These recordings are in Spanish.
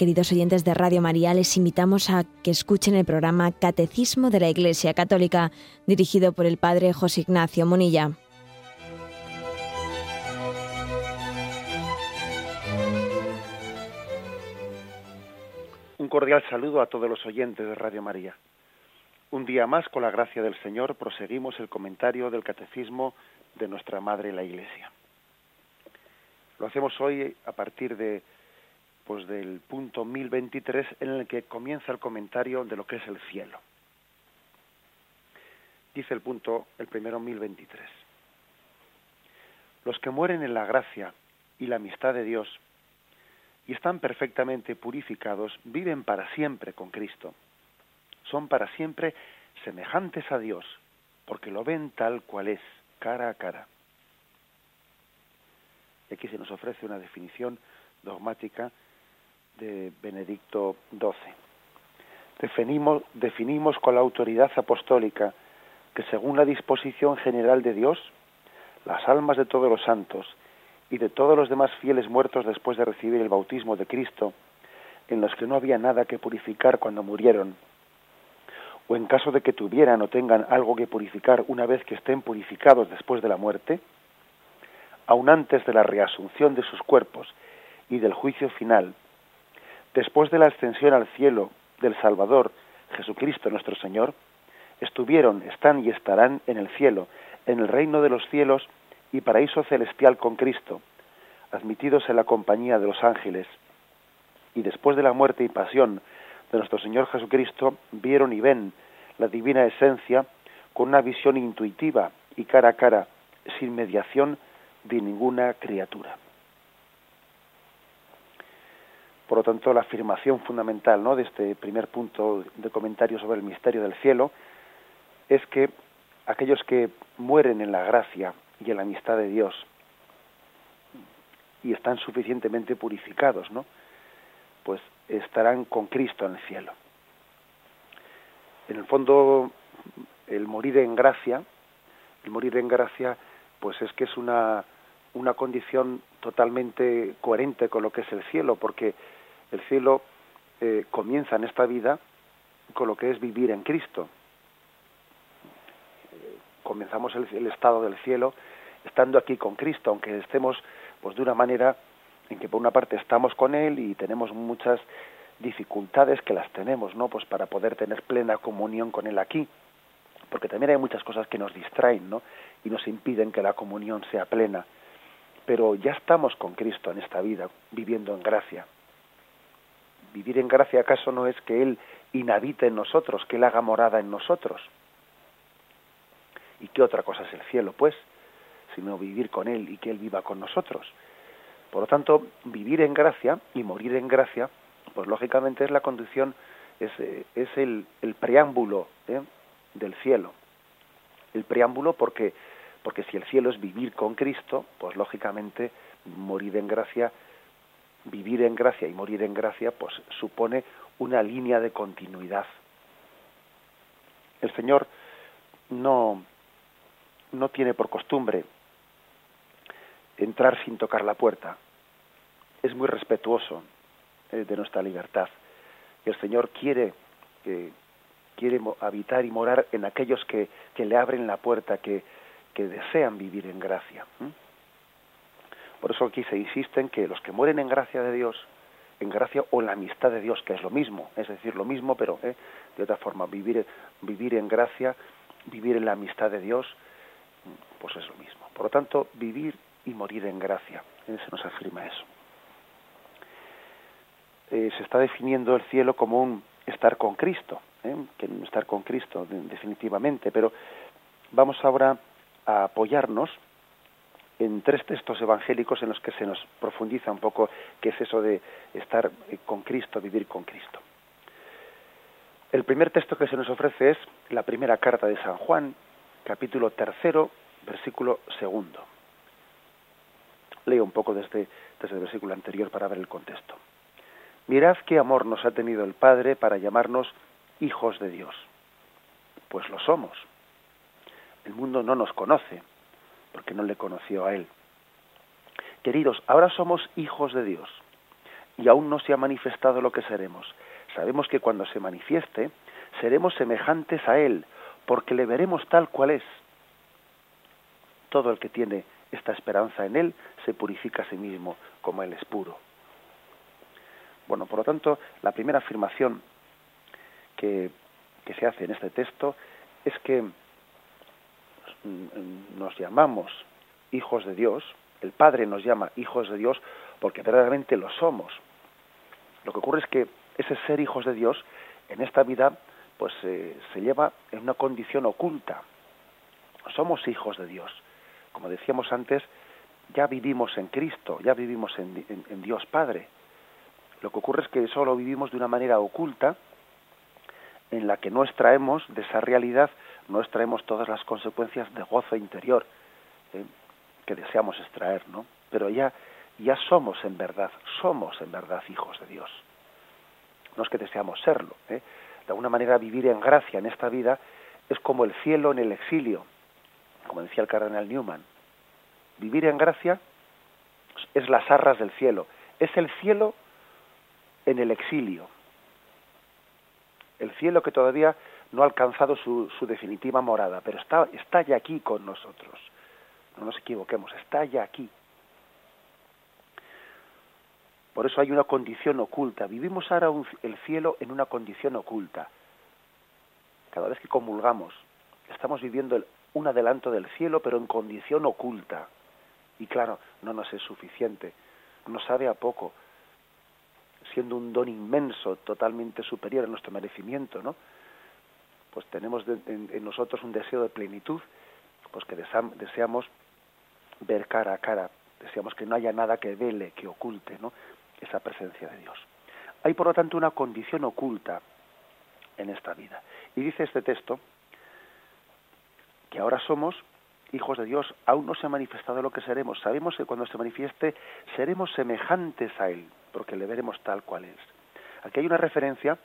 queridos oyentes de Radio María, les invitamos a que escuchen el programa Catecismo de la Iglesia Católica, dirigido por el Padre José Ignacio Monilla. Un cordial saludo a todos los oyentes de Radio María. Un día más, con la gracia del Señor, proseguimos el comentario del Catecismo de nuestra Madre la Iglesia. Lo hacemos hoy a partir de pues del punto 1023 en el que comienza el comentario de lo que es el cielo. Dice el punto, el primero 1023. Los que mueren en la gracia y la amistad de Dios y están perfectamente purificados viven para siempre con Cristo. Son para siempre semejantes a Dios, porque lo ven tal cual es, cara a cara. Y aquí se nos ofrece una definición dogmática de Benedicto XII. Definimos, definimos con la autoridad apostólica que según la disposición general de Dios, las almas de todos los santos y de todos los demás fieles muertos después de recibir el bautismo de Cristo, en los que no había nada que purificar cuando murieron, o en caso de que tuvieran o tengan algo que purificar una vez que estén purificados después de la muerte, aun antes de la reasunción de sus cuerpos y del juicio final, después de la ascensión al cielo del Salvador, Jesucristo nuestro Señor, estuvieron, están y estarán en el cielo, en el reino de los cielos y paraíso celestial con Cristo, admitidos en la compañía de los ángeles. Y después de la muerte y pasión de nuestro Señor Jesucristo, vieron y ven la divina esencia con una visión intuitiva y cara a cara, sin mediación de ninguna criatura. Por lo tanto, la afirmación fundamental ¿no? de este primer punto de comentario sobre el misterio del cielo es que aquellos que mueren en la gracia y en la amistad de Dios y están suficientemente purificados, ¿no? pues estarán con Cristo en el cielo. En el fondo, el morir en gracia, el morir en gracia pues es que es una, una condición totalmente coherente con lo que es el cielo, porque el cielo eh, comienza en esta vida con lo que es vivir en Cristo. Eh, comenzamos el, el, estado del cielo estando aquí con Cristo, aunque estemos pues de una manera en que por una parte estamos con Él y tenemos muchas dificultades que las tenemos, ¿no? Pues para poder tener plena comunión con Él aquí porque también hay muchas cosas que nos distraen, ¿no? Y nos impiden que la comunión sea plena. Pero ya estamos con Cristo en esta vida, viviendo en gracia. Vivir en gracia acaso no es que Él inhabite en nosotros, que Él haga morada en nosotros. ¿Y qué otra cosa es el cielo, pues? Sino vivir con Él y que Él viva con nosotros. Por lo tanto, vivir en gracia y morir en gracia, pues lógicamente es la condición, es, eh, es el, el preámbulo ¿eh? del cielo. El preámbulo porque porque si el cielo es vivir con Cristo, pues lógicamente morir en gracia, vivir en gracia y morir en gracia, pues supone una línea de continuidad. El Señor no no tiene por costumbre entrar sin tocar la puerta. Es muy respetuoso eh, de nuestra libertad. El Señor quiere que quiere habitar y morar en aquellos que, que le abren la puerta, que, que desean vivir en gracia. Por eso aquí se insiste en que los que mueren en gracia de Dios, en gracia o en la amistad de Dios, que es lo mismo, es decir, lo mismo, pero ¿eh? de otra forma, vivir, vivir en gracia, vivir en la amistad de Dios, pues es lo mismo. Por lo tanto, vivir y morir en gracia, ¿eh? se nos afirma eso. Eh, se está definiendo el cielo como un estar con Cristo, estar con Cristo definitivamente, pero vamos ahora a apoyarnos en tres textos evangélicos en los que se nos profundiza un poco qué es eso de estar eh, con Cristo, vivir con Cristo. El primer texto que se nos ofrece es la primera carta de San Juan, capítulo tercero, versículo segundo. Leo un poco desde, desde el versículo anterior para ver el contexto. Mirad qué amor nos ha tenido el Padre para llamarnos hijos de Dios. Pues lo somos. El mundo no nos conoce, porque no le conoció a Él. Queridos, ahora somos hijos de Dios, y aún no se ha manifestado lo que seremos. Sabemos que cuando se manifieste, seremos semejantes a Él, porque le veremos tal cual es. Todo el que tiene esta esperanza en Él se purifica a sí mismo, como Él es puro. Bueno, por lo tanto, la primera afirmación que, se hace en este texto es que nos llamamos hijos de Dios, el Padre nos llama hijos de Dios porque verdaderamente lo somos. Lo que ocurre es que ese ser hijos de Dios en esta vida pues eh, se lleva en una condición oculta. Somos hijos de Dios. Como decíamos antes, ya vivimos en Cristo, ya vivimos en, en Dios Padre. Lo que ocurre es que solo vivimos de una manera oculta en la que no extraemos de esa realidad, no extraemos todas las consecuencias de gozo interior ¿eh? que deseamos extraer, ¿no? Pero ya, ya somos en verdad, somos en verdad hijos de Dios. No es que deseamos serlo. ¿eh? De alguna manera vivir en gracia en esta vida es como el cielo en el exilio, como decía el cardenal Newman. Vivir en gracia es las arras del cielo, es el cielo en el exilio. El cielo que todavía no ha alcanzado su, su definitiva morada, pero está, está ya aquí con nosotros. No nos equivoquemos, está ya aquí. Por eso hay una condición oculta. Vivimos ahora el cielo en una condición oculta. Cada vez que comulgamos, estamos viviendo un adelanto del cielo, pero en condición oculta. Y claro, no nos es suficiente. Nos sabe a poco siendo un don inmenso, totalmente superior a nuestro merecimiento, ¿no? Pues tenemos en, nosotros un deseo de plenitud, pues que deseamos ver cara a cara, deseamos que no haya nada que vele, que oculte, ¿no? Esa presencia de Dios. Hay por lo tanto una condición oculta en esta vida. Y dice este texto que ahora somos hijos de Dios, aún no se ha manifestado lo que seremos. Sabemos que cuando se manifieste seremos semejantes a Él, porque le veremos tal cual es. Aquí hay una referencia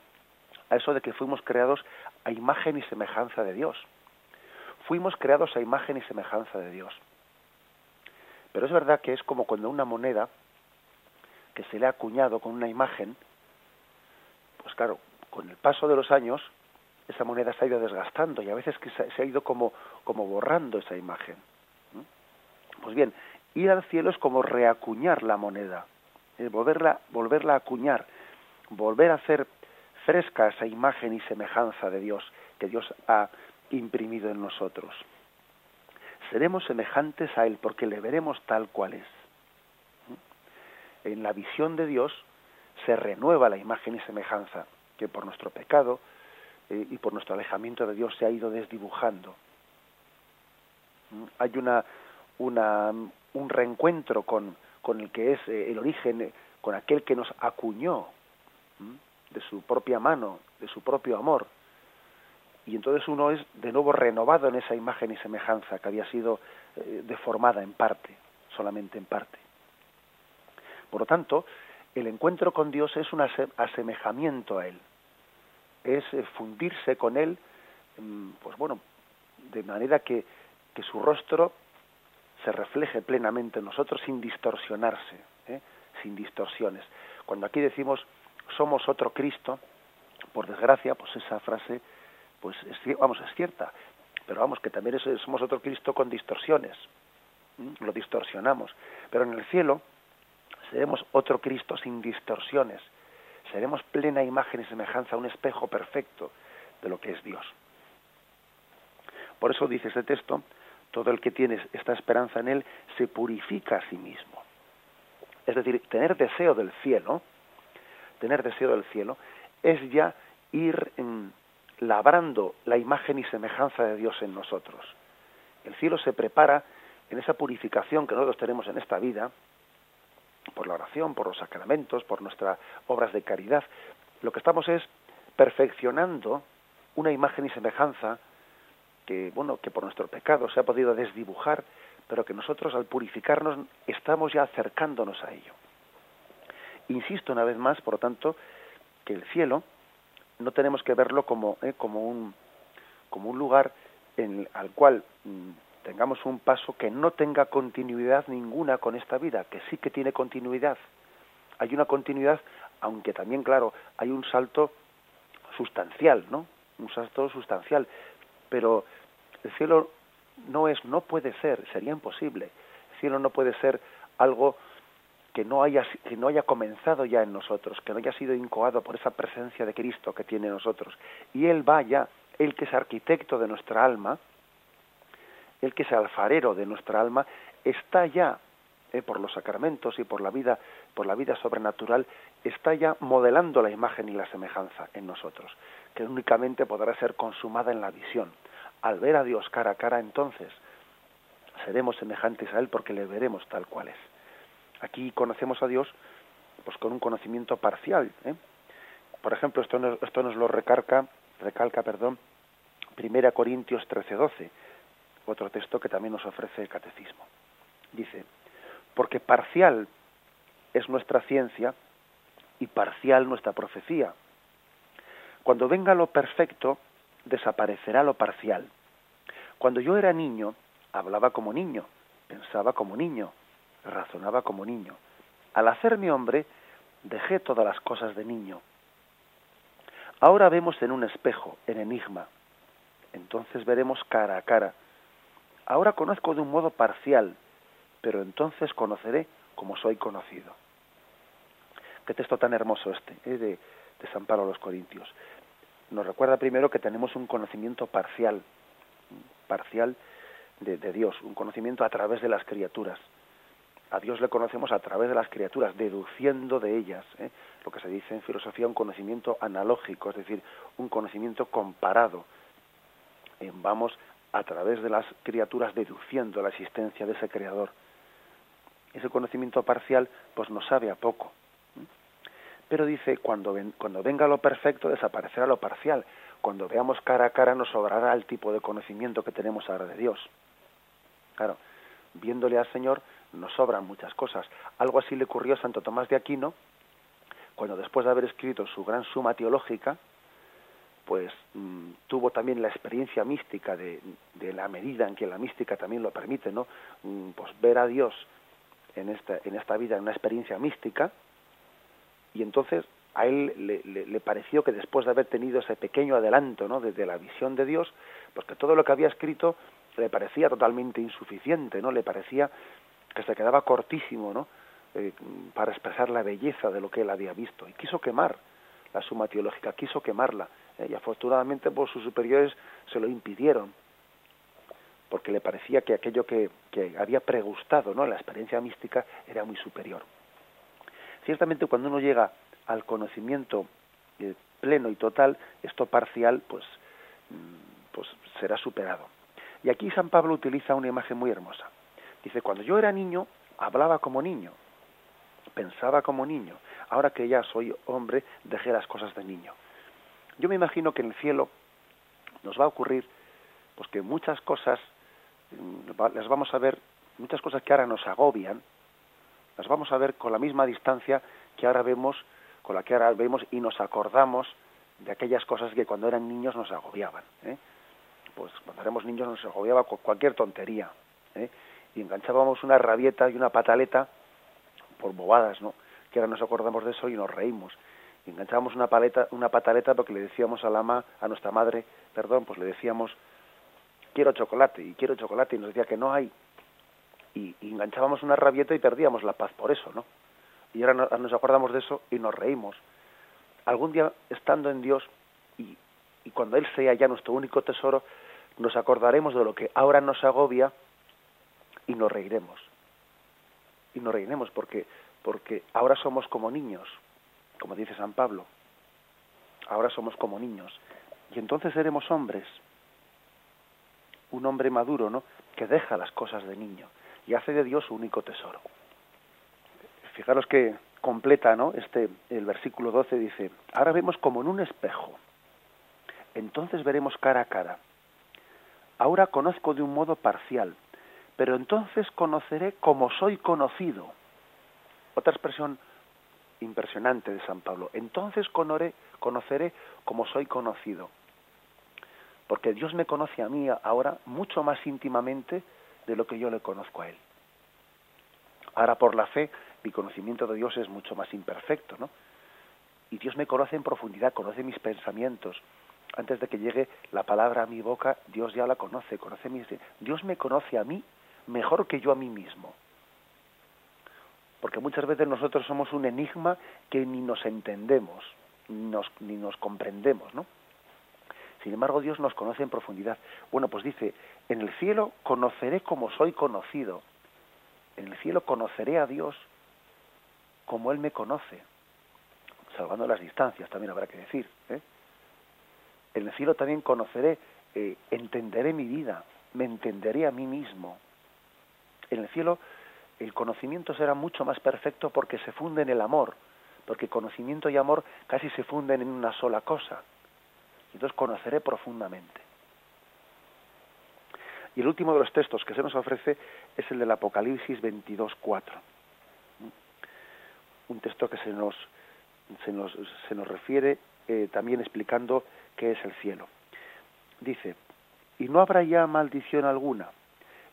a eso de que fuimos creados a imagen y semejanza de Dios. Fuimos creados a imagen y semejanza de Dios. Pero es verdad que es como cuando una moneda que se le ha acuñado con una imagen, pues claro, con el paso de los años, esa moneda se ha ido desgastando y a veces que se ha ido como, como borrando esa imagen. Pues bien, ir al cielo es como reacuñar la moneda volverla, volverla a acuñar, volver a hacer fresca esa imagen y semejanza de Dios que Dios ha imprimido en nosotros. Seremos semejantes a Él porque le veremos tal cual es. En la visión de Dios se renueva la imagen y semejanza que por nuestro pecado eh, y por nuestro alejamiento de Dios se ha ido desdibujando. Hay una, una, un reencuentro con, con el que es eh, el origen, eh, con aquel que nos acuñó de su propia mano, de su propio amor. Y entonces uno es de nuevo renovado en esa imagen y semejanza que había sido eh, deformada en parte, solamente en parte. Por lo tanto, el encuentro con Dios es un asemejamiento a Él, es fundirse con Él, mm, pues bueno, de manera que, que su rostro se refleje plenamente en nosotros sin distorsionarse, ¿eh? sin distorsiones. Cuando aquí decimos somos otro Cristo, por desgracia, pues esa frase, pues es, vamos, es cierta, pero vamos, que también somos otro Cristo con distorsiones, lo distorsionamos, pero en el cielo seremos otro Cristo sin distorsiones, seremos plena imagen y semejanza, un espejo perfecto de lo que es Dios. Por eso dice este texto, todo el que tiene esta esperanza en Él se purifica a sí mismo. Es decir, tener deseo del cielo, tener deseo del cielo, es ya ir labrando la imagen y semejanza de Dios en nosotros. El cielo se prepara en esa purificación que nosotros tenemos en esta vida, por la oración, por los sacramentos, por nuestras obras de caridad. Lo que estamos es perfeccionando una imagen y semejanza que bueno que por nuestro pecado se ha podido desdibujar pero que nosotros al purificarnos estamos ya acercándonos a ello insisto una vez más por lo tanto que el cielo no tenemos que verlo como eh, como un como un lugar en, al cual mm, tengamos un paso que no tenga continuidad ninguna con esta vida que sí que tiene continuidad hay una continuidad, aunque también, claro, hay un salto sustancial, ¿no? Un salto sustancial. Pero el cielo no es, no puede ser, sería imposible. El cielo no puede ser algo que no haya que no haya comenzado ya en nosotros, que no haya sido incoado por esa presencia de Cristo que tiene en nosotros. Y él vaya, él que es arquitecto de nuestra alma, el que es alfarero de nuestra alma, está ya eh, por los sacramentos y por la vida, por la vida sobrenatural, está ya modelando la imagen y la semejanza en nosotros, que únicamente podrá ser consumada en la visión. Al ver a Dios cara a cara, entonces seremos semejantes a Él porque le veremos tal cual es. Aquí conocemos a Dios pues con un conocimiento parcial. ¿eh? Por ejemplo, esto nos, esto nos lo recarga, recalca, perdón, Primera Corintios 13:12, otro texto que también nos ofrece el catecismo. Dice, porque parcial es nuestra ciencia y parcial nuestra profecía. Cuando venga lo perfecto, desaparecerá lo parcial. Cuando yo era niño, hablaba como niño, pensaba como niño, razonaba como niño. Al hacerme hombre, dejé todas las cosas de niño. Ahora vemos en un espejo, en enigma. Entonces veremos cara a cara. Ahora conozco de un modo parcial, pero entonces conoceré como soy conocido. Qué texto tan hermoso este, ¿eh? de, San Pablo a los Corintios. Nos recuerda primero que tenemos un conocimiento parcial, parcial de Dios, un conocimiento a través de las criaturas a Dios le conocemos a través de las criaturas, deduciendo de ellas, ¿eh? lo que se dice en filosofía un conocimiento analógico, es decir, un conocimiento comparado. Eh, vamos a través de las criaturas deduciendo la existencia de ese creador. Ese conocimiento parcial pues nos sabe a poco. Pero dice, cuando, cuando venga lo perfecto desaparecerá lo parcial. Cuando veamos cara a cara nos sobrará el tipo de conocimiento que tenemos ahora de Dios. Claro, viéndole al Señor nos sobran muchas cosas. Algo así le ocurrió a Santo Tomás de Aquino, cuando después de haber escrito su gran suma teológica, pues mm, tuvo también la experiencia mística de, la medida en que la mística también lo permite, ¿no? Mm, pues ver a Dios en esta, en esta vida, en una experiencia mística, y entonces a él le, le, le, pareció que después de haber tenido ese pequeño adelanto, ¿no? Desde la visión de Dios, pues que todo lo que había escrito le parecía totalmente insuficiente, ¿no? Le parecía que se quedaba cortísimo, ¿no? Eh, para expresar la belleza de lo que él había visto y quiso quemar la suma teológica, quiso quemarla eh, y afortunadamente por sus superiores se lo impidieron porque le parecía que aquello que, que había pregustado, ¿no? La experiencia mística era muy superior. Ciertamente cuando uno llega al conocimiento eh, pleno y total, esto parcial, pues, mm, pues será superado. Y aquí San Pablo utiliza una imagen muy hermosa. Dice, cuando yo era niño, hablaba como niño, pensaba como niño. Ahora que ya soy hombre, dejé las cosas de niño. Yo me imagino que en el cielo nos va a ocurrir pues que muchas cosas mm, las vamos a ver, muchas cosas que ahora nos agobian, las vamos a ver con la misma distancia que ahora vemos, con la que ahora vemos y nos acordamos de aquellas cosas que cuando eran niños nos agobiaban. ¿eh? Pues cuando éramos niños nos agobiaba cualquier tontería. ¿eh? Y enganchábamos una rabieta y una pataleta por bobadas, ¿no? Que ahora nos acordamos de eso y nos reímos. Y enganchábamos una paleta, una pataleta porque le decíamos a la ama, a nuestra madre, perdón, pues le decíamos quiero chocolate y quiero chocolate y nos decía que no hay. Y, enganchábamos una rabieta y perdíamos la paz por eso, ¿no? Y ahora nos acordamos de eso y nos reímos. Algún día estando en Dios y, y cuando Él sea ya nuestro único tesoro, nos acordaremos de lo que ahora nos agobia y nos reiremos. Y nos reiremos porque, porque ahora somos como niños, como dice San Pablo. Ahora somos como niños. Y entonces seremos hombres. Un hombre maduro, ¿no? Que deja las cosas de niño y hace de Dios su único tesoro. Fijaros que completa, ¿no? Este, el versículo 12 dice, ahora vemos como en un espejo. Entonces veremos cara a cara. Ahora conozco de un modo parcial, pero entonces conoceré como soy conocido. Otra expresión impresionante de San Pablo. Entonces conoceré como soy conocido. Porque Dios me conoce a mí ahora mucho más íntimamente de lo que yo le conozco a Él. Ahora por la fe mi conocimiento de Dios es mucho más imperfecto, ¿no? Y Dios me conoce en profundidad, conoce mis pensamientos. Antes de que llegue la palabra a mi boca, Dios ya la conoce, conoce mis... Dios me conoce a mí mejor que yo a mí mismo. Porque muchas veces nosotros somos un enigma que ni nos entendemos, ni nos, ni nos comprendemos, ¿no? Sin embargo, Dios nos conoce en profundidad. Bueno, pues dice, en el cielo conoceré como soy conocido. En el cielo conoceré a Dios como Él me conoce. Salvando las distancias, también habrá que decir. ¿eh? En el cielo también conoceré, eh, entenderé mi vida, me entenderé a mí mismo. En el cielo el conocimiento será mucho más perfecto porque se funde en el amor, porque conocimiento y amor casi se funden en una sola cosa. Entonces conoceré profundamente. Y el último de los textos que se nos ofrece es el del Apocalipsis 22.4. Un texto que se nos, se nos, se nos refiere eh, también explicando qué es el cielo. Dice, y no habrá ya maldición alguna.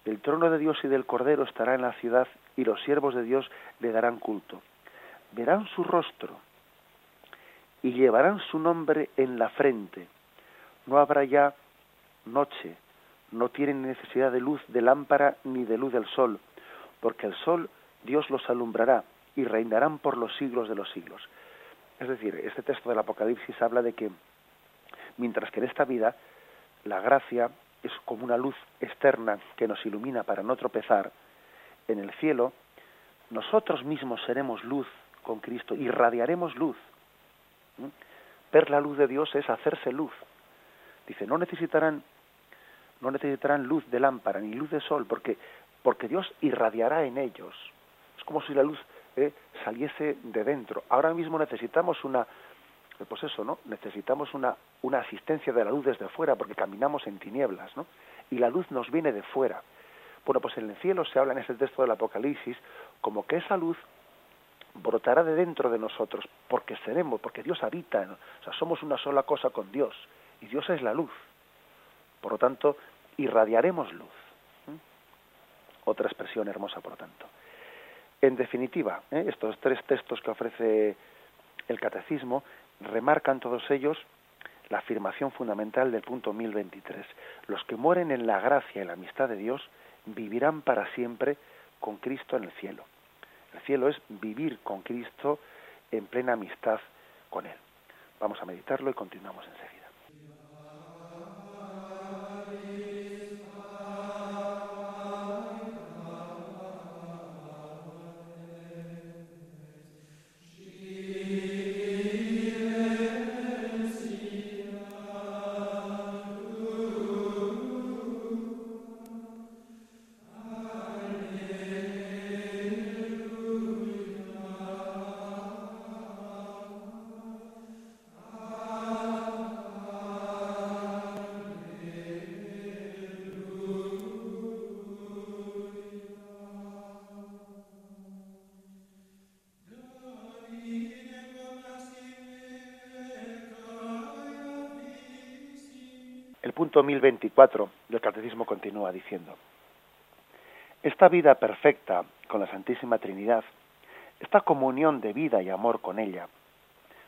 El trono de Dios y del Cordero estará en la ciudad y los siervos de Dios le darán culto. Verán su rostro y llevarán su nombre en la frente. No habrá ya noche, no tienen necesidad de luz de lámpara ni de luz del sol, porque el sol Dios los alumbrará y reinarán por los siglos de los siglos. Es decir, este texto del Apocalipsis habla de que mientras que en esta vida la gracia es como una luz externa que nos ilumina para no tropezar, en el cielo nosotros mismos seremos luz con Cristo, irradiaremos luz. ¿Mm? Ver la luz de Dios es hacerse luz. Dice, no necesitarán, no necesitarán luz de lámpara ni luz de sol, porque, porque Dios irradiará en ellos. Es como si la luz eh, saliese de dentro. Ahora mismo necesitamos una, pues eso, ¿no? Necesitamos una, asistencia de la luz desde fuera, porque caminamos en tinieblas, ¿no? Y la luz nos viene de fuera. Bueno, pues en el cielo se habla en ese texto del Apocalipsis como que esa luz brotará de dentro de nosotros, porque seremos, porque Dios habita, o sea, somos una sola cosa con Dios, y Dios es la luz. Por lo tanto, irradiaremos luz. Otra expresión hermosa, por lo tanto. En definitiva, ¿eh? estos tres textos que ofrece el catecismo remarcan todos ellos la afirmación fundamental del punto 1023. Los que mueren en la gracia y la amistad de Dios vivirán para siempre con Cristo en el cielo. El cielo es vivir con Cristo en plena amistad con Él. Vamos a meditarlo y continuamos enseguida. Punto 1024 del Catecismo continúa diciendo, esta vida perfecta con la Santísima Trinidad, esta comunión de vida y amor con ella,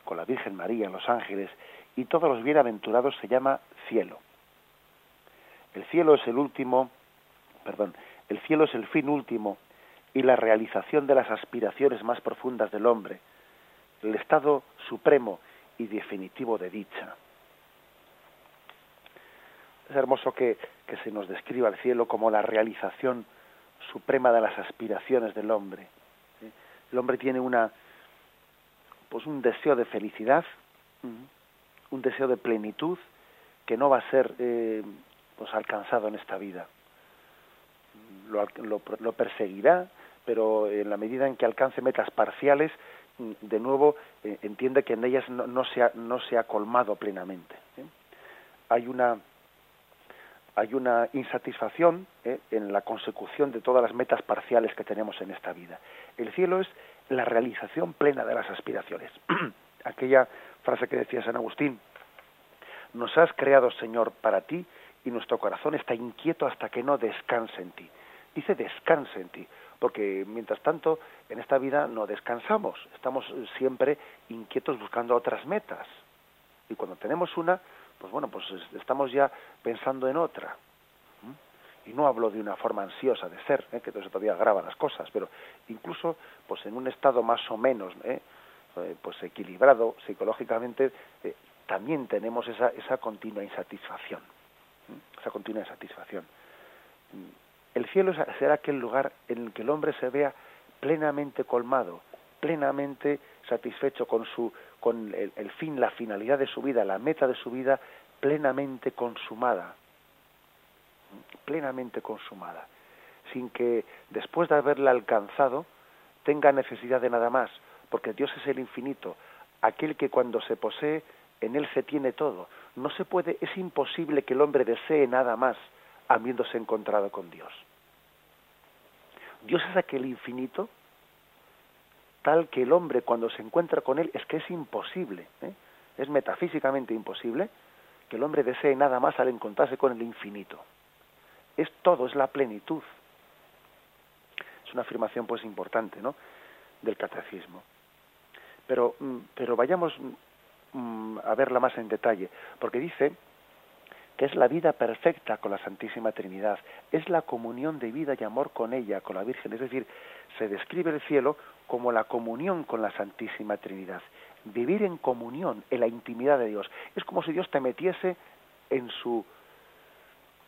con la Virgen María, los ángeles y todos los bienaventurados se llama cielo. El cielo es el último, perdón, el cielo es el fin último y la realización de las aspiraciones más profundas del hombre, el estado supremo y definitivo de dicha. Es hermoso que, se nos describa el cielo como la realización suprema de las aspiraciones del hombre. El hombre tiene una, pues un deseo de felicidad, un deseo de plenitud que no va a ser eh, pues alcanzado en esta vida. Lo, lo, perseguirá, pero en la medida en que alcance metas parciales, de nuevo eh, entiende que en ellas no, no, se, ha, no se ha colmado plenamente. ¿eh? Hay una hay una insatisfacción ¿eh? en la consecución de todas las metas parciales que tenemos en esta vida. El cielo es la realización plena de las aspiraciones. Aquella frase que decía San Agustín, nos has creado, Señor, para ti y nuestro corazón está inquieto hasta que no descanse en ti. dice descanse en ti, porque mientras tanto en esta vida no descansamos, estamos siempre inquietos buscando otras metas. Y cuando tenemos una, pues bueno, pues estamos ya pensando en otra. Y no hablo de una forma ansiosa de ser, ¿eh? que eso todavía agrava las cosas, pero incluso pues en un estado más o menos ¿eh? eh pues equilibrado psicológicamente, eh, también tenemos esa, esa continua insatisfacción. Esa continua insatisfacción. El cielo será aquel lugar en el que el hombre se vea plenamente colmado, plenamente satisfecho con su con el, fin, la finalidad de su vida, la meta de su vida plenamente consumada, plenamente consumada, sin que después de haberla alcanzado tenga necesidad de nada más, porque Dios es el infinito, aquel que cuando se posee en él se tiene todo. No se puede, es imposible que el hombre desee nada más habiéndose encontrado con Dios. Dios es aquel infinito tal que el hombre cuando se encuentra con él es que es imposible, ¿eh? es metafísicamente imposible que el hombre desee nada más al encontrarse con el infinito. Es todo, es la plenitud. Es una afirmación pues importante, ¿no? del catecismo. Pero, mm, pero vayamos mm, a verla más en detalle, porque dice que es la vida perfecta con la Santísima Trinidad, es la comunión de vida y amor con ella, con la Virgen, es decir, se describe el cielo como la comunión con la Santísima Trinidad, vivir en comunión, en la intimidad de Dios. Es como si Dios te metiese en su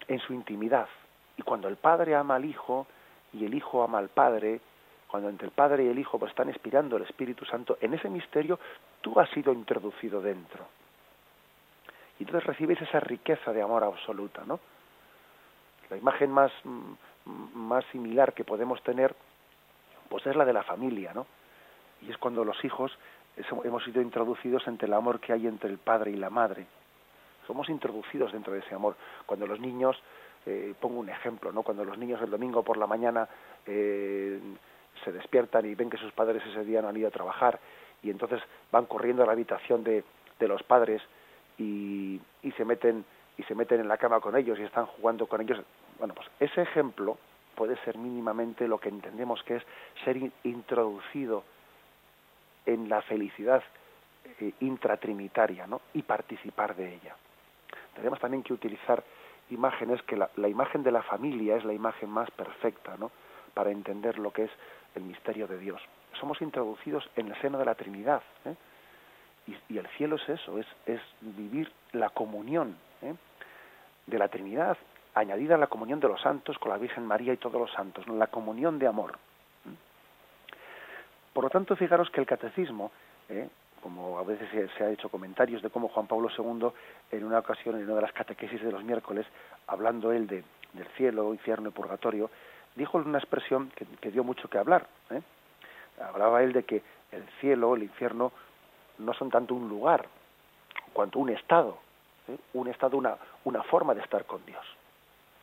en su intimidad. Y cuando el Padre ama al Hijo y el Hijo ama al Padre, cuando entre el Padre y el Hijo pues, están inspirando el Espíritu Santo, en ese misterio tú has sido introducido dentro. Y entonces recibes esa riqueza de amor absoluta, ¿no? La imagen más, más similar que podemos tener pues es la de la familia, ¿no? Y es cuando los hijos hemos sido introducidos entre el amor que hay entre el padre y la madre. Somos introducidos dentro de ese amor. Cuando los niños, eh, pongo un ejemplo, ¿no? Cuando los niños el domingo por la mañana eh, se despiertan y ven que sus padres ese día no han ido a trabajar y entonces van corriendo a la habitación de, de los padres y, y se meten y se meten en la cama con ellos y están jugando con ellos. Bueno, pues ese ejemplo puede ser mínimamente lo que entendemos que es ser introducido en la felicidad eh, intratrinitaria ¿no? y participar de ella. Tenemos también que utilizar imágenes que la, imagen de la familia es la imagen más perfecta ¿no? para entender lo que es el misterio de Dios. Somos introducidos en el seno de la Trinidad. ¿eh? Y, y, el cielo es eso, es, es vivir la comunión ¿eh? de la Trinidad añadida a la comunión de los santos con la Virgen María y todos los santos, la comunión de amor. Por lo tanto, fijaros que el catecismo, ¿eh? como a veces se, ha hecho comentarios de cómo Juan Pablo II, en una ocasión, en una de las catequesis de los miércoles, hablando él de, del cielo, infierno y purgatorio, dijo una expresión que, dio mucho que hablar. ¿eh? Hablaba él de que el cielo, el infierno, no son tanto un lugar, cuanto un estado, ¿eh? un estado, una, una forma de estar con Dios.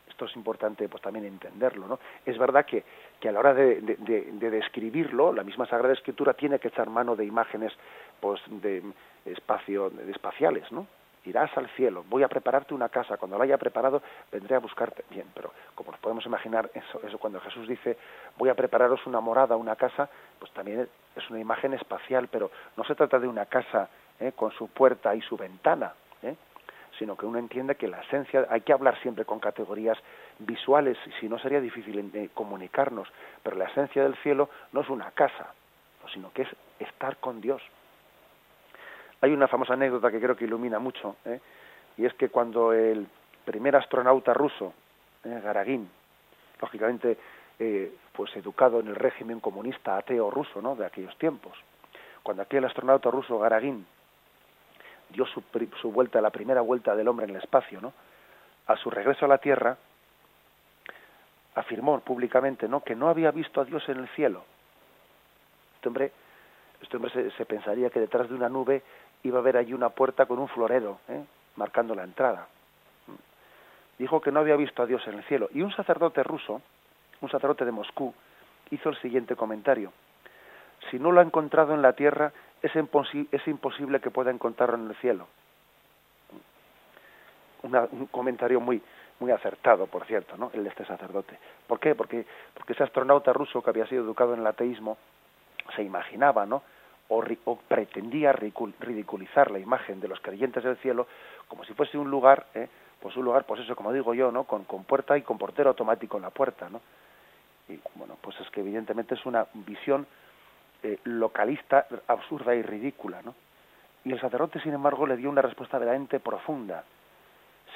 Esto es importante pues también entenderlo no es verdad que, que a la hora de, de, describirlo la misma sagrada escritura tiene que echar mano de imágenes pues de espacio espaciales no irás al cielo voy a prepararte una casa cuando la haya preparado vendré a buscarte bien pero como nos podemos imaginar eso eso cuando Jesús dice voy a prepararos una morada una casa pues también es una imagen espacial pero no se trata de una casa ¿eh? con su puerta y su ventana ¿eh? sino que uno entiende que la esencia, hay que hablar siempre con categorías visuales, si no sería difícil eh, comunicarnos, pero la esencia del cielo no es una casa, sino que es estar con Dios. Hay una famosa anécdota que creo que ilumina mucho, ¿eh? y es que cuando el primer astronauta ruso, ¿eh? Garagin, lógicamente pues educado en el régimen comunista ateo ruso ¿no? de aquellos tiempos, cuando aquel astronauta ruso Garagin dio su, su vuelta, la primera vuelta del hombre en el espacio, ¿no? A su regreso a la Tierra, afirmó públicamente, ¿no? Que no había visto a Dios en el cielo. Este hombre, este hombre se, pensaría que detrás de una nube iba a haber allí una puerta con un florero, ¿eh? marcando la entrada. Dijo que no había visto a Dios en el cielo. Y un sacerdote ruso, un sacerdote de Moscú, hizo el siguiente comentario. Si no lo ha encontrado en la tierra, es, imposible que pueda encontrarlo en el cielo. un comentario muy, muy acertado, por cierto, ¿no? El de este sacerdote. ¿Por qué? Porque, porque ese astronauta ruso que había sido educado en el ateísmo se imaginaba, ¿no? O, o pretendía ridiculizar la imagen de los creyentes del cielo como si fuese un lugar, ¿eh? pues un lugar, pues eso, como digo yo, ¿no? Con, con puerta y con portero automático en la puerta, ¿no? Y bueno, pues es que evidentemente es una visión eh, localista, absurda y ridícula, ¿no? Y el sacerdote, sin embargo, le dio una respuesta verdaderamente profunda.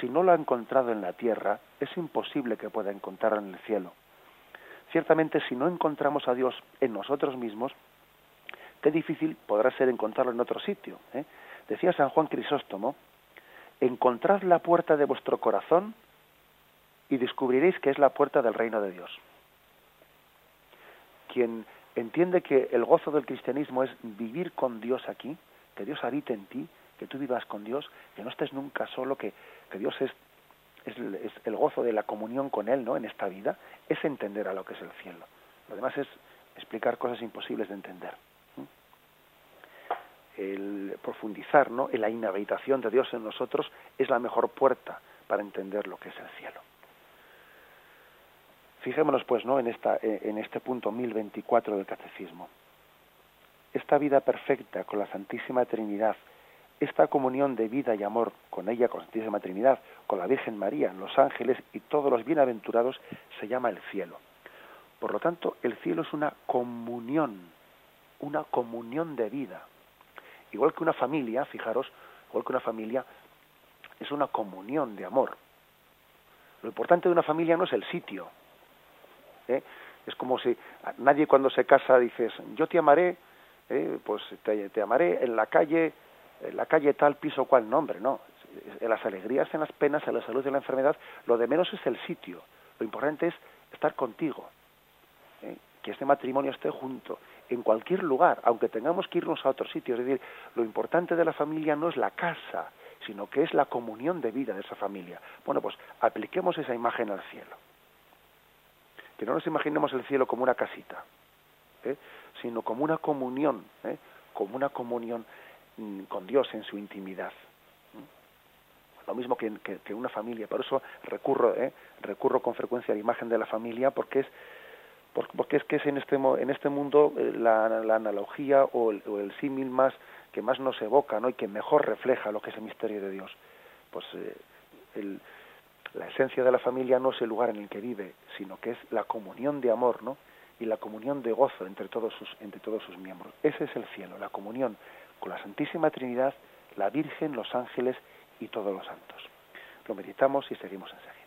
Si no lo ha encontrado en la tierra, es imposible que pueda encontrarlo en el cielo. Ciertamente, si no encontramos a Dios en nosotros mismos, qué difícil podrá ser encontrarlo en otro sitio. ¿eh? Decía San Juan Crisóstomo, encontrad la puerta de vuestro corazón y descubriréis que es la puerta del reino de Dios. Quien entiende que el gozo del cristianismo es vivir con Dios aquí, que Dios habite en ti, que tú vivas con Dios, que no estés nunca solo, que, Dios es, es, el gozo de la comunión con Él ¿no? en esta vida, es entender a lo que es el cielo. Lo demás es explicar cosas imposibles de entender. El profundizar ¿no? en la inhabitación de Dios en nosotros es la mejor puerta para entender lo que es el cielo. Fijémonos pues ¿no? en, esta, en este punto 1024 del Catecismo esta vida perfecta con la Santísima Trinidad, esta comunión de vida y amor con ella, con la Santísima Trinidad, con la Virgen María, los ángeles y todos los bienaventurados, se llama el cielo. Por lo tanto, el cielo es una comunión, una comunión de vida. Igual que una familia, fijaros, igual que una familia, es una comunión de amor. Lo importante de una familia no es el sitio. ¿eh? Es como si nadie cuando se casa dices, yo te amaré ¿eh? pues te, amaré en la calle, en la calle tal, piso cual nombre, no. En las alegrías, en las penas, en la salud y en la enfermedad, lo de menos es el sitio. Lo importante es estar contigo, ¿eh? que este matrimonio esté junto, en cualquier lugar, aunque tengamos que irnos a otro sitio. Es decir, lo importante de la familia no es la casa, sino que es la comunión de vida de esa familia. Bueno, pues apliquemos esa imagen al cielo. Que no nos imaginemos el cielo como una casita, ¿eh? sino como una comunión, ¿eh? como una comunión mm, con Dios en su intimidad. Lo mismo que, que, una familia. Por eso recurro, ¿eh? recurro con frecuencia a la imagen de la familia, porque es porque es que es en este en este mundo eh, la, analogía o el, símil más que más nos evoca ¿no? y que mejor refleja lo que es el misterio de Dios pues el, la esencia de la familia no es el lugar en el que vive sino que es la comunión de amor no y la comunión de gozo entre todos sus, entre todos sus miembros. Ese es el cielo, la comunión con la Santísima Trinidad, la Virgen, los ángeles y todos los santos. Lo meditamos y seguimos enseguida.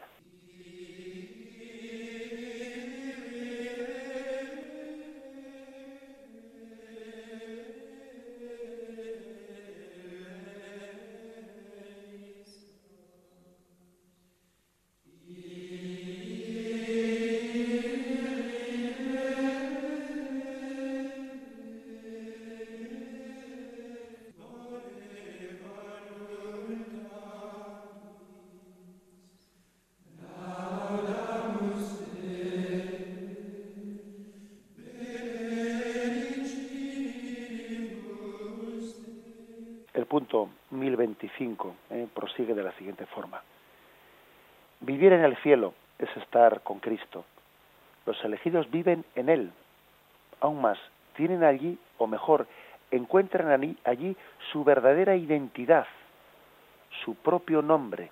Punto 1025 eh, prosigue de la siguiente forma. Vivir en el cielo es estar con Cristo. Los elegidos viven en Él. Aún más, tienen allí, o mejor, encuentran allí, allí su verdadera identidad, su propio nombre.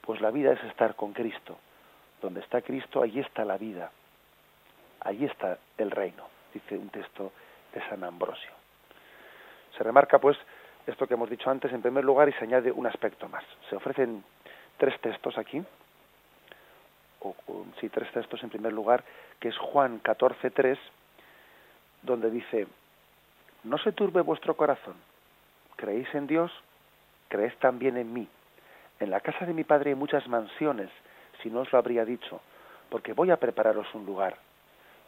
Pues la vida es estar con Cristo. Donde está Cristo, allí está la vida. Allí está el reino, dice un texto de San Ambrosio. Se remarca, pues, esto que hemos dicho antes en primer lugar y se añade un aspecto más. Se ofrecen tres textos aquí, o, sí, tres textos en primer lugar, que es Juan 14.3, donde dice, no se turbe vuestro corazón, creéis en Dios, creéis también en mí. En la casa de mi Padre hay muchas mansiones, si no os lo habría dicho, porque voy a prepararos un lugar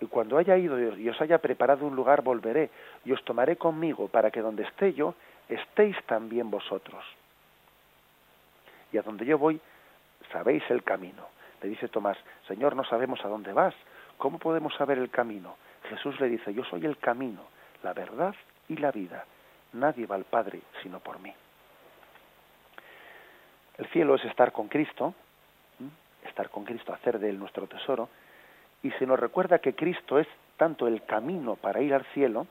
y cuando haya ido y os haya preparado un lugar volveré y os tomaré conmigo para que donde esté yo estéis también vosotros. Y a donde yo voy sabéis el camino. Le dice Tomás, Señor, no sabemos a dónde vas. ¿Cómo podemos saber el camino? Jesús le dice, yo soy el camino, la verdad y la vida. Nadie va al Padre sino por mí. El cielo es estar con Cristo, estar con Cristo, hacer de él nuestro tesoro, y se nos recuerda que Cristo es tanto el camino para ir al cielo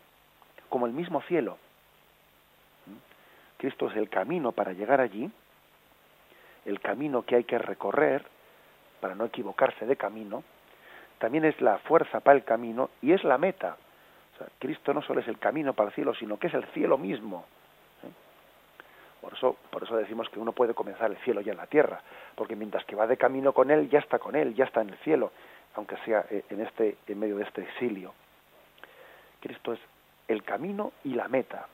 como el mismo cielo. Cristo es el camino para llegar allí, el camino que hay que recorrer para no equivocarse de camino, también es la fuerza para el camino y es la meta. O sea, Cristo no solo es el camino para el cielo, sino que es el cielo mismo. ¿eh? Por eso, por eso decimos que uno puede comenzar el cielo ya en la tierra, porque mientras que va de camino con él, ya está con él, ya está en el cielo, aunque sea eh, en este, en medio de este exilio. Cristo es el camino y la meta,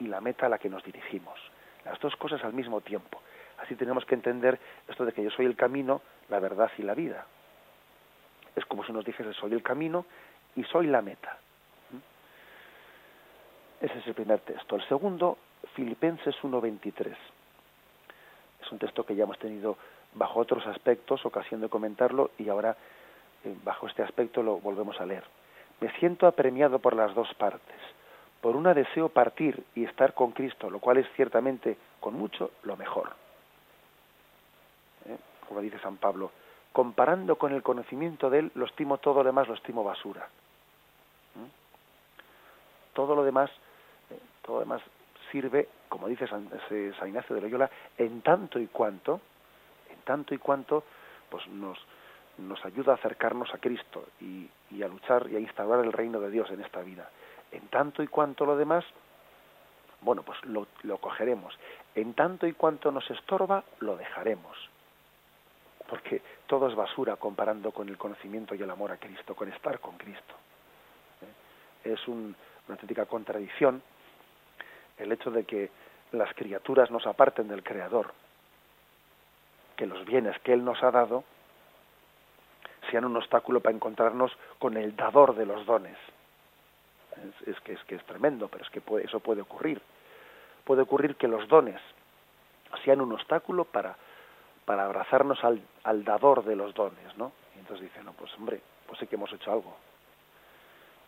y la meta a la que nos dirigimos. Las dos cosas al mismo tiempo. Así tenemos que entender esto de que yo soy el camino, la verdad y la vida. Es como si nos dijese soy el camino y soy la meta. Ese es el primer texto. El segundo, Filipenses 1.23. Es un texto que ya hemos tenido bajo otros aspectos, ocasión de comentarlo, y ahora eh, bajo este aspecto lo volvemos a leer. Me siento apremiado por las dos partes. Por una deseo partir y estar con Cristo, lo cual es ciertamente con mucho lo mejor. ¿Eh? Como dice San Pablo, comparando con el conocimiento de Él, lo estimo todo lo demás, lo estimo basura. ¿Mm? Todo lo demás, eh, todo lo demás sirve, como dice San, Ignacio de Loyola, en tanto y cuanto, tanto y cuanto, pues nos, nos ayuda a acercarnos a Cristo y, y a luchar y a instaurar el reino de Dios en esta vida. En tanto y cuanto lo demás, bueno, pues lo, lo cogeremos. En tanto y cuanto nos estorba, lo dejaremos porque todo es basura comparando con el conocimiento y el amor a Cristo, con estar con Cristo. ¿Eh? Es una auténtica contradicción el hecho de que las criaturas nos aparten del Creador, que los bienes que Él nos ha dado sean un obstáculo para encontrarnos con el dador de los dones. Es, que, es que es tremendo, pero es que eso puede ocurrir. Puede ocurrir que los dones sean un obstáculo para para abrazarnos al, al dador de los dones, ¿no? Y entonces dice, no, pues hombre, pues sí que hemos hecho algo.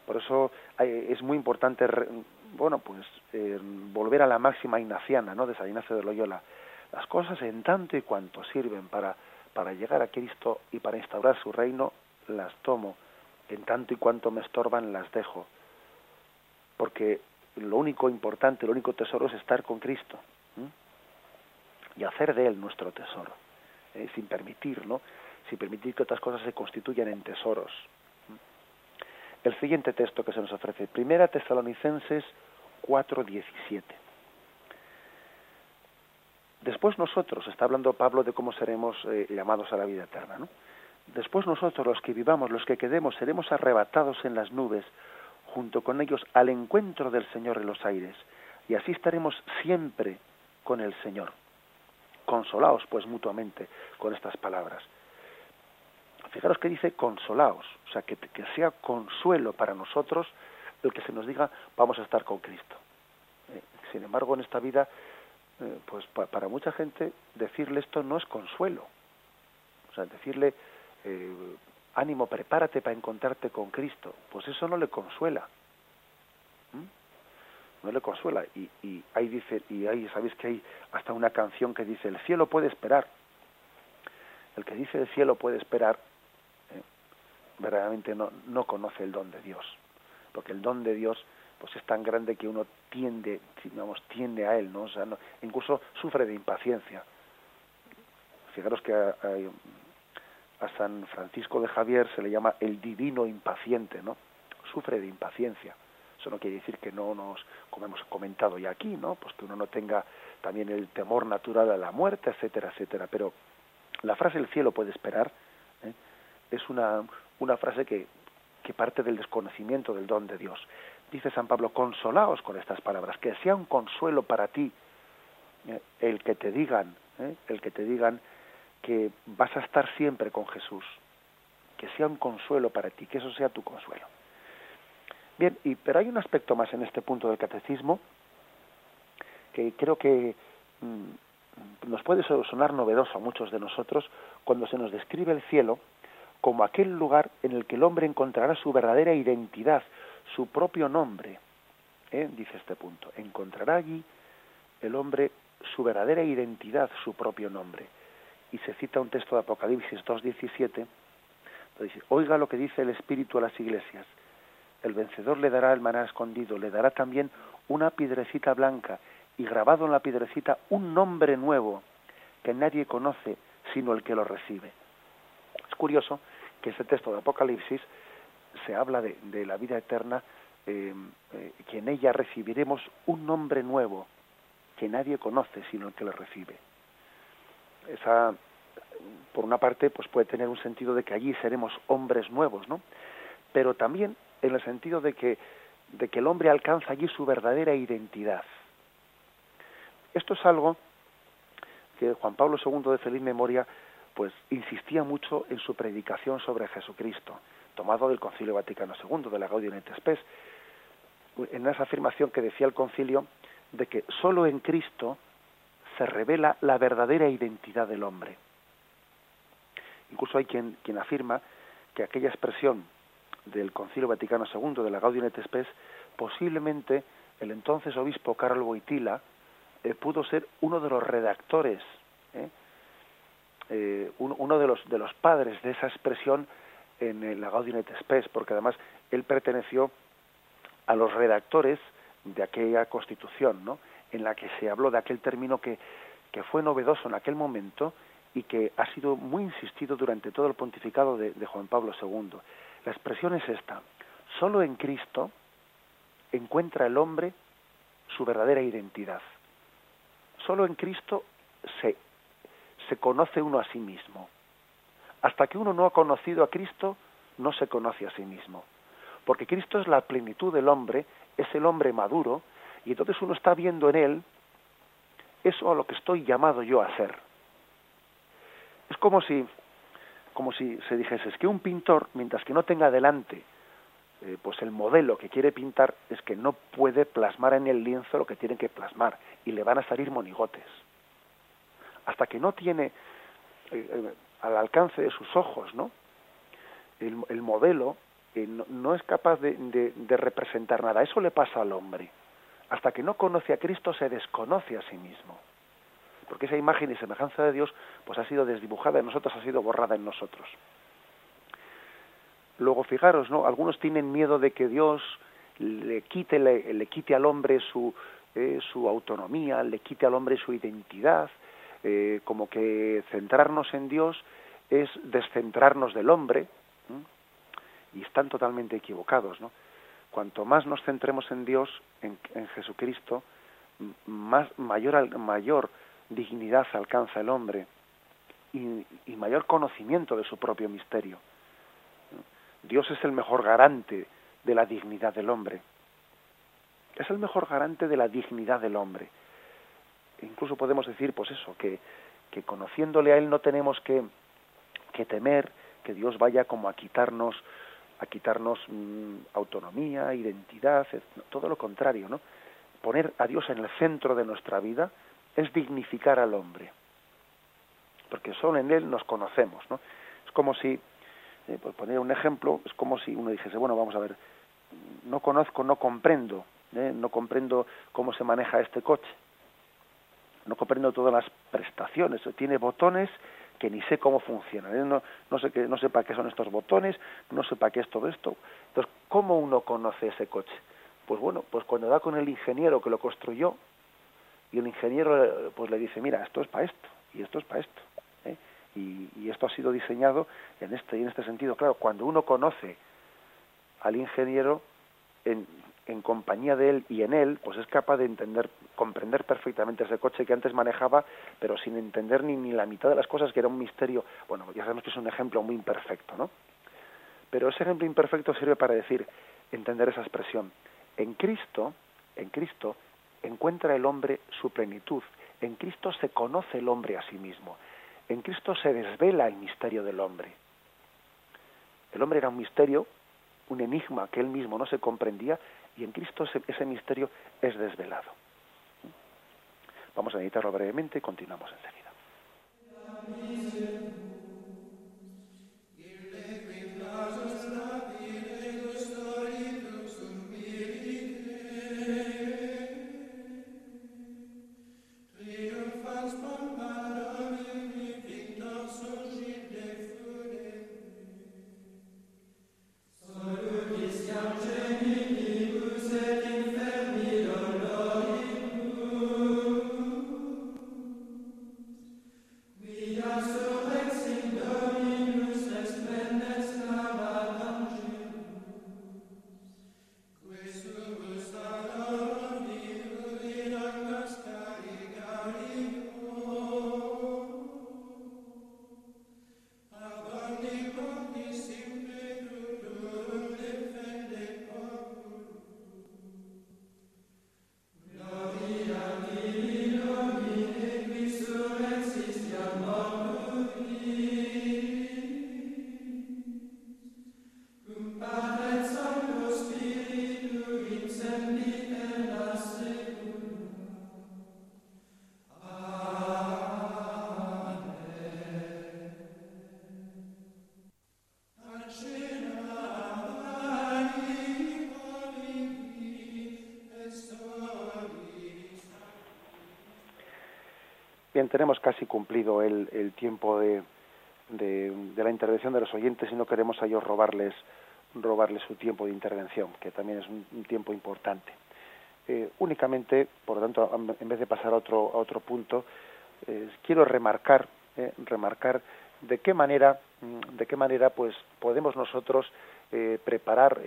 Por eso es muy importante, bueno, pues eh, volver a la máxima ignaciana, ¿no? De San Ignacio de Loyola. Las cosas en tanto y cuanto sirven para, para llegar a Cristo y para instaurar su reino, las tomo. En tanto y cuanto me estorban, las dejo. Porque lo único importante, lo único tesoro es estar con Cristo y hacer de Él nuestro tesoro. Eh, sin permitir, ¿no? Sin permitir que otras cosas se constituyan en tesoros. El siguiente texto que se nos ofrece, Primera Tesalonicenses 4:17. Después nosotros, está hablando Pablo de cómo seremos eh, llamados a la vida eterna, ¿no? Después nosotros, los que vivamos, los que quedemos, seremos arrebatados en las nubes, junto con ellos al encuentro del Señor en los aires, y así estaremos siempre con el Señor consolaos pues mutuamente con estas palabras. Fijaros que dice consolaos, o sea, que, que sea consuelo para nosotros el que se nos diga vamos a estar con Cristo. Eh, sin embargo, en esta vida, eh, pues para mucha gente decirle esto no es consuelo. O sea, decirle eh, ánimo, prepárate para encontrarte con Cristo, pues eso no le consuela. No le consuela. Y, y ahí dice y ahí sabéis que hay hasta una canción que dice el cielo puede esperar el que dice el cielo puede esperar eh, verdaderamente no, no conoce el don de Dios. Porque el don de Dios pues es tan grande que uno tiende digamos tiende a él no o sea incluso sufre de impaciencia fijaros que a, a, a San Francisco de Javier se le llama el divino impaciente no sufre de impaciencia eso no quiere decir que no nos, como hemos comentado ya aquí, ¿no? Pues que uno no tenga también el temor natural a la muerte, etcétera, etcétera. Pero la frase el cielo puede esperar ¿eh? es una, una frase que, que parte del desconocimiento del don de Dios. Dice San Pablo, consolaos con estas palabras, que sea un consuelo para ti ¿eh? el que te digan, ¿eh? el que te digan que vas a estar siempre con Jesús, que sea un consuelo para ti, que eso sea tu consuelo. Bien, y, pero hay un aspecto más en este punto del catecismo que creo que mm, nos puede sonar novedoso a muchos de nosotros cuando se nos describe el cielo como aquel lugar en el que el hombre encontrará su verdadera identidad, su propio nombre. ¿eh? Dice este punto, encontrará allí el hombre su verdadera identidad, su propio nombre. Y se cita un texto de Apocalipsis 2.17, dice, oiga lo que dice el Espíritu a las iglesias. El vencedor le dará el maná escondido, le dará también una piedrecita blanca y grabado en la piedrecita un nombre nuevo que nadie conoce sino el que lo recibe. Es curioso que ese texto de Apocalipsis se habla de, la vida eterna, eh, eh, que en ella recibiremos un nombre nuevo que nadie conoce sino el que lo recibe. Esa, por una parte, pues puede tener un sentido de que allí seremos hombres nuevos, ¿no? Pero también en el sentido de que, de que el hombre alcanza allí su verdadera identidad. Esto es algo que Juan Pablo II de feliz memoria pues insistía mucho en su predicación sobre Jesucristo, tomado del Concilio Vaticano II, de la Gaudium et Spes, en esa afirmación que decía el concilio de que sólo en Cristo se revela la verdadera identidad del hombre. Incluso hay quien, quien afirma que aquella expresión del Concilio Vaticano II, de la Gaudium et posiblemente el entonces obispo Carlo Boitila eh, pudo ser uno de los redactores, ¿eh? Eh, uno, de los, de los padres de esa expresión en la Gaudium et Spes, porque además él perteneció a los redactores de aquella constitución, ¿no? en la que se habló de aquel término que, que fue novedoso en aquel momento y que ha sido muy insistido durante todo el pontificado de, Juan Pablo II. La expresión es esta, solo en Cristo encuentra el hombre su verdadera identidad. Solo en Cristo se, se conoce uno a sí mismo. Hasta que uno no ha conocido a Cristo, no se conoce a sí mismo. Porque Cristo es la plenitud del hombre, es el hombre maduro, y entonces uno está viendo en él eso a lo que estoy llamado yo a ser. Es como si, como si se dijese, es que un pintor, mientras que no tenga delante eh, pues el modelo que quiere pintar, es que no puede plasmar en el lienzo lo que tiene que plasmar, y le van a salir monigotes. Hasta que no tiene eh, eh, al alcance de sus ojos, ¿no? El, modelo no, es capaz de, de representar nada. Eso le pasa al hombre. Hasta que no conoce a Cristo se desconoce a sí mismo porque esa imagen y semejanza de Dios pues ha sido desdibujada en nosotros, ha sido borrada en nosotros. Luego fijaros, ¿no? Algunos tienen miedo de que Dios le quite, le, quite al hombre su, eh, su autonomía, le quite al hombre su identidad, eh, como que centrarnos en Dios es descentrarnos del hombre, y están totalmente equivocados, ¿no? Cuanto más nos centremos en Dios, en, en Jesucristo, más mayor mayor dignidad alcanza el hombre y, mayor conocimiento de su propio misterio. Dios es el mejor garante de la dignidad del hombre. Es el mejor garante de la dignidad del hombre. Incluso podemos decir, pues eso, que, que conociéndole a Él no tenemos que, que temer que Dios vaya como a quitarnos a quitarnos mm, autonomía, identidad, todo lo contrario, ¿no? Poner a Dios en el centro de nuestra vida es dignificar al hombre, porque solo en él nos conocemos, ¿no? Es como si, eh, por poner un ejemplo, es como si uno dijese, bueno, vamos a ver, no conozco, no comprendo, ¿eh? no comprendo cómo se maneja este coche, no comprendo todas las prestaciones, tiene botones que ni sé cómo funcionan, ¿eh? no, no, sé qué, no sé para qué son estos botones, no sé para qué es todo esto. Entonces, ¿cómo uno conoce ese coche? Pues bueno, pues cuando da con el ingeniero que lo construyó, y el ingeniero pues le dice, mira, esto es para esto y esto es para esto. ¿eh? Y, y, esto ha sido diseñado en este, en este sentido. Claro, cuando uno conoce al ingeniero en, en compañía de él y en él, pues es capaz de entender, comprender perfectamente ese coche que antes manejaba, pero sin entender ni, ni la mitad de las cosas, que era un misterio. Bueno, ya sabemos que es un ejemplo muy imperfecto, ¿no? Pero ese ejemplo imperfecto sirve para decir, entender esa expresión. En Cristo, en Cristo, encuentra el hombre su plenitud. En Cristo se conoce el hombre a sí mismo. En Cristo se desvela el misterio del hombre. El hombre era un misterio, un enigma que él mismo no se comprendía, y en Cristo ese, misterio es desvelado. Vamos a meditarlo brevemente y continuamos enseguida. Bien, tenemos casi cumplido el, tiempo de, la intervención de los oyentes y no queremos a ellos robarles, robarles su tiempo de intervención, que también es un, tiempo importante. Eh, únicamente, por lo tanto, en vez de pasar a otro, a otro punto, eh, quiero remarcar, eh, remarcar de qué manera, mm, de qué manera, pues, podemos nosotros preparar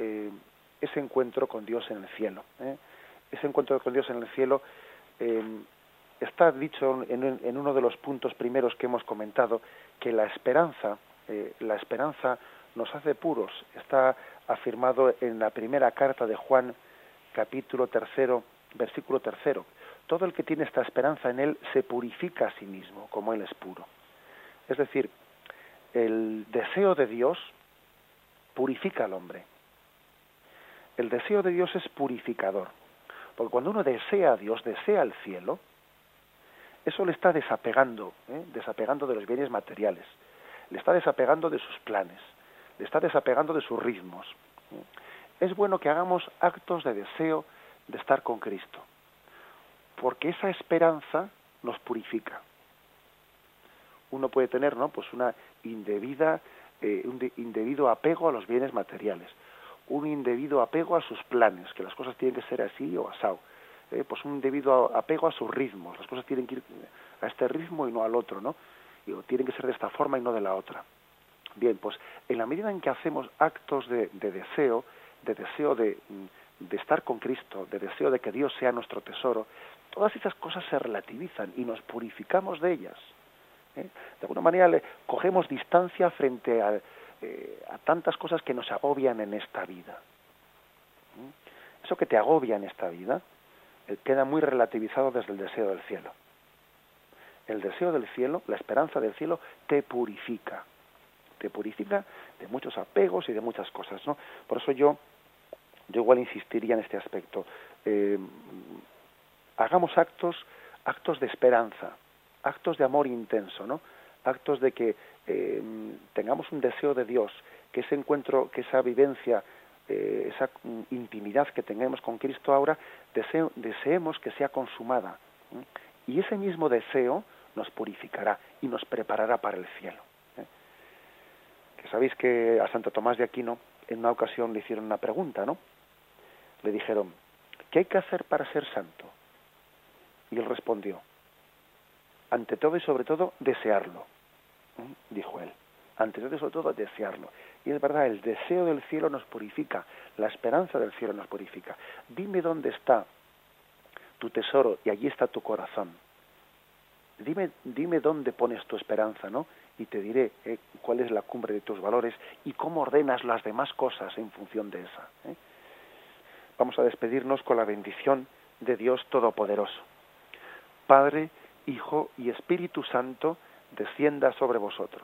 ese encuentro con Dios en el cielo. Ese encuentro con Dios en el cielo está dicho en, uno de los puntos primeros que hemos comentado que la esperanza, eh, la esperanza nos hace puros. Está afirmado en la primera carta de Juan, capítulo tercero, versículo tercero. Todo el que tiene esta esperanza en él se purifica a sí mismo, como él es puro. Es decir, el deseo de Dios purifica al hombre. El deseo de Dios es purificador. Porque cuando uno desea a Dios, desea el cielo, eso le está desapegando, ¿eh? desapegando de los bienes materiales, le está desapegando de sus planes, le está desapegando de sus ritmos. ¿eh? Es bueno que hagamos actos de deseo de estar con Cristo, porque esa esperanza nos purifica. Uno puede tener, ¿no? Pues una indebida, eh, un indebido apego a los bienes materiales, un indebido apego a sus planes, que las cosas tienen que ser así o asado eh, pues un debido apego a sus ritmos. Las cosas tienen que ir a este ritmo y no al otro, ¿no? Y, tienen que ser de esta forma y no de la otra. Bien, pues en la medida en que hacemos actos de, deseo, de deseo de, de estar con Cristo, de deseo de que Dios sea nuestro tesoro, todas esas cosas se relativizan y nos purificamos de ellas. ¿eh? De alguna manera le cogemos distancia frente a, eh, a tantas cosas que nos agobian en esta vida. Eso que te agobia en esta vida, eh, queda muy relativizado desde el deseo del cielo. El deseo del cielo, la esperanza del cielo, te purifica. Te purifica de muchos apegos y de muchas cosas, ¿no? Por eso yo, yo igual insistiría en este aspecto. Eh, hagamos actos, actos de esperanza, actos de amor intenso, ¿no? Actos de que eh, tengamos un deseo de Dios, que ese encuentro, que esa vivencia eh, esa intimidad que tengamos con Cristo ahora, deseemos que sea consumada. Y ese mismo deseo nos purificará y nos preparará para el cielo. ¿eh? Que sabéis que a Santo Tomás de Aquino en una ocasión le hicieron una pregunta, ¿no? Le dijeron, ¿qué hay que hacer para ser santo? Y él respondió, ante todo y sobre todo, desearlo, dijo él ante todo sobre todo desearlo. Y es verdad, el deseo del cielo nos purifica, la esperanza del cielo nos purifica. Dime dónde está tu tesoro y allí está tu corazón. Dime, dime dónde pones tu esperanza, ¿no? Y te diré eh, cuál es la cumbre de tus valores y cómo ordenas las demás cosas en función de esa. ¿eh? Vamos a despedirnos con la bendición de Dios Todopoderoso. Padre, Hijo y Espíritu Santo, descienda sobre vosotros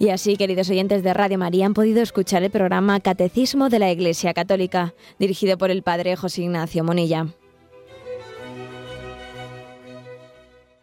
Y así, queridos oyentes de Radio María, han podido escuchar el programa Catecismo de la Iglesia Católica, dirigido por el Padre José Ignacio Monilla.